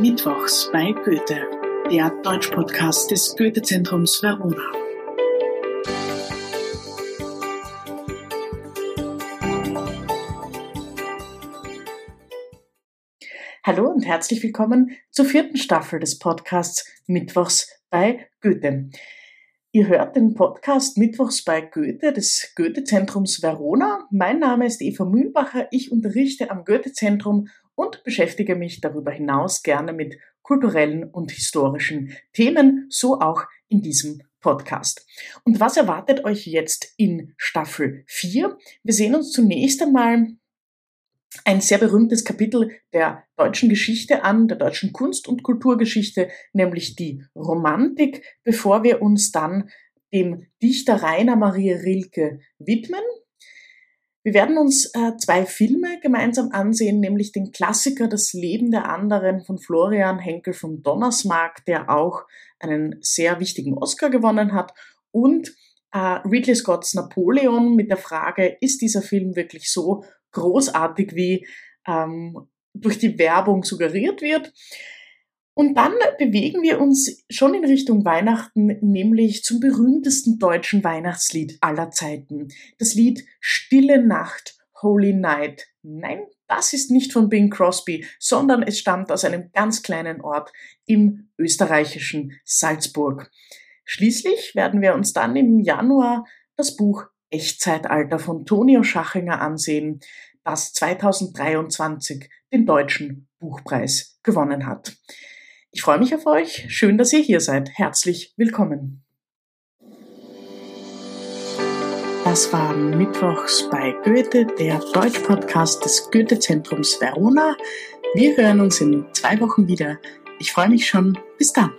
Mittwochs bei Goethe, der Deutsch-Podcast des Goethe-Zentrums Verona. Hallo und herzlich willkommen zur vierten Staffel des Podcasts Mittwochs bei Goethe. Ihr hört den Podcast Mittwochs bei Goethe des Goethe-Zentrums Verona. Mein Name ist Eva Mühlbacher. Ich unterrichte am Goethe-Zentrum und beschäftige mich darüber hinaus gerne mit kulturellen und historischen Themen, so auch in diesem Podcast. Und was erwartet euch jetzt in Staffel 4? Wir sehen uns zunächst einmal ein sehr berühmtes Kapitel der deutschen Geschichte an, der deutschen Kunst- und Kulturgeschichte, nämlich die Romantik, bevor wir uns dann dem Dichter Rainer Maria Rilke widmen. Wir werden uns äh, zwei Filme gemeinsam ansehen, nämlich den Klassiker Das Leben der anderen von Florian Henkel von Donnersmarck, der auch einen sehr wichtigen Oscar gewonnen hat, und äh, Ridley Scotts Napoleon mit der Frage, ist dieser Film wirklich so großartig, wie ähm, durch die Werbung suggeriert wird. Und dann bewegen wir uns schon in Richtung Weihnachten, nämlich zum berühmtesten deutschen Weihnachtslied aller Zeiten. Das Lied Stille Nacht, Holy Night. Nein, das ist nicht von Bing Crosby, sondern es stammt aus einem ganz kleinen Ort im österreichischen Salzburg. Schließlich werden wir uns dann im Januar das Buch Echtzeitalter von Tonio Schachinger ansehen, das 2023 den Deutschen Buchpreis gewonnen hat. Ich freue mich auf euch. Schön, dass ihr hier seid. Herzlich willkommen. Das war Mittwochs bei Goethe, der Deutsch-Podcast des Goethe-Zentrums Verona. Wir hören uns in zwei Wochen wieder. Ich freue mich schon. Bis dann.